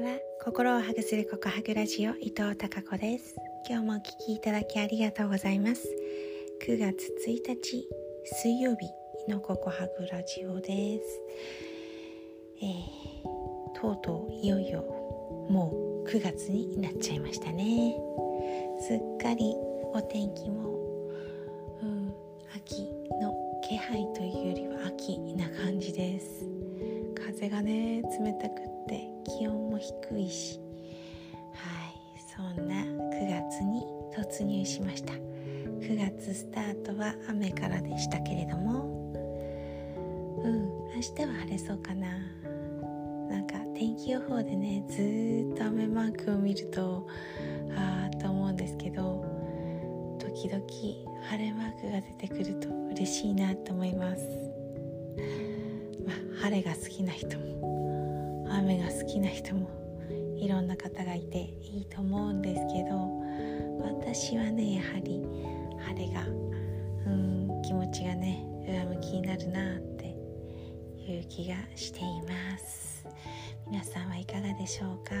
は心をハグするココハグラジオ伊藤孝子です。今日もお聞きいただきありがとうございます。9月1日水曜日のココハグラジオです、えー、とうとういよいよもう9月になっちゃいましたね。すっかりお天気も、うん、秋の気配というよりは秋な感じです。風がね冷たくって気温も低いしはいそんな9月に突入しました。9月スタートは雨からでしたけれどもうん明日は晴れそうかな。なんか天気予報でねずっと雨マークを見るとああと思うんですけど時々晴れマークが出てくると嬉しいなと思います。まあ晴れが好きな人も。雨が好きな人もいろんな方がいていいと思うんですけど私はねやはり晴れがうん気持ちがね上向きになるなっていう気がしています。皆さんはいかがでしょうか？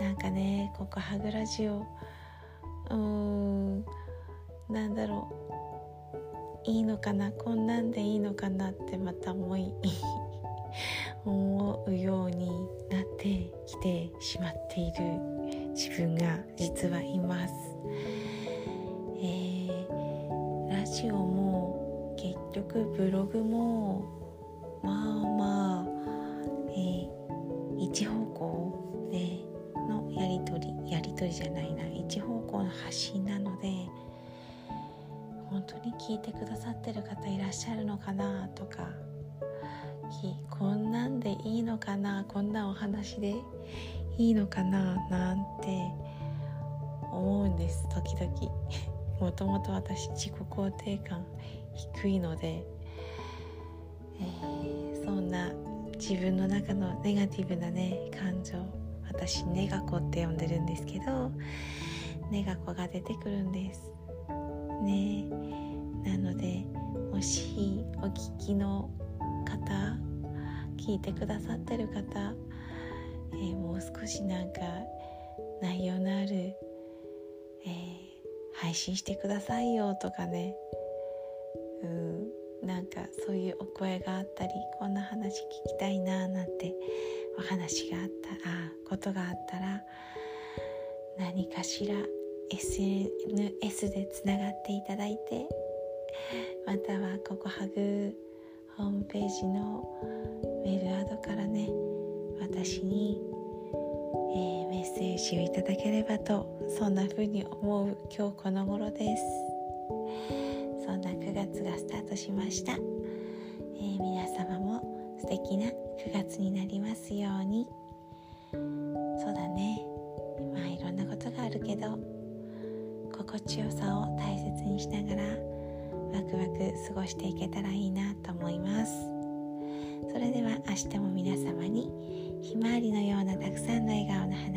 なんかねここハグラジオうーんなんだろう。いいのかな？こんなんでいいのかなってまた思い思うようになってきてしまっている自分が実はいます、えー、ラジオも結局ブログもまあまあ、えー、一方向でのやり取りやり取りじゃないな一方向の発信なので本当に聞いてくださってる方いらっしゃるのかなとかこんなんでいいのかなこんなお話でいいのかななんて思うんです時々。もともと私自己肯定感低いので、えー、そんな自分の中のネガティブなね感情私ネガコって呼んでるんですけどネガコが出てくるんです。ね。なのでもしお聞きの聞いてくださってる方、えー、もう少しなんか内容のある、えー、配信してくださいよとかね。うん。なんかそういうお声があったりこんな話聞きたいななんてお話があったあことがあったら何かしら SNS でつながっていただいてまたはここハグホームページのメールアドからね私に、えー、メッセージをいただければとそんな風に思う今日この頃です。そんな9月がスタートしました、えー、皆様も素敵な9月になりますように。そうだね。まあいろんなことがあるけど心地よさを大切にしながらワクワク過ごしていけたらいいなと思いますそれでは明日も皆様にひまわりのようなたくさんの笑顔の花。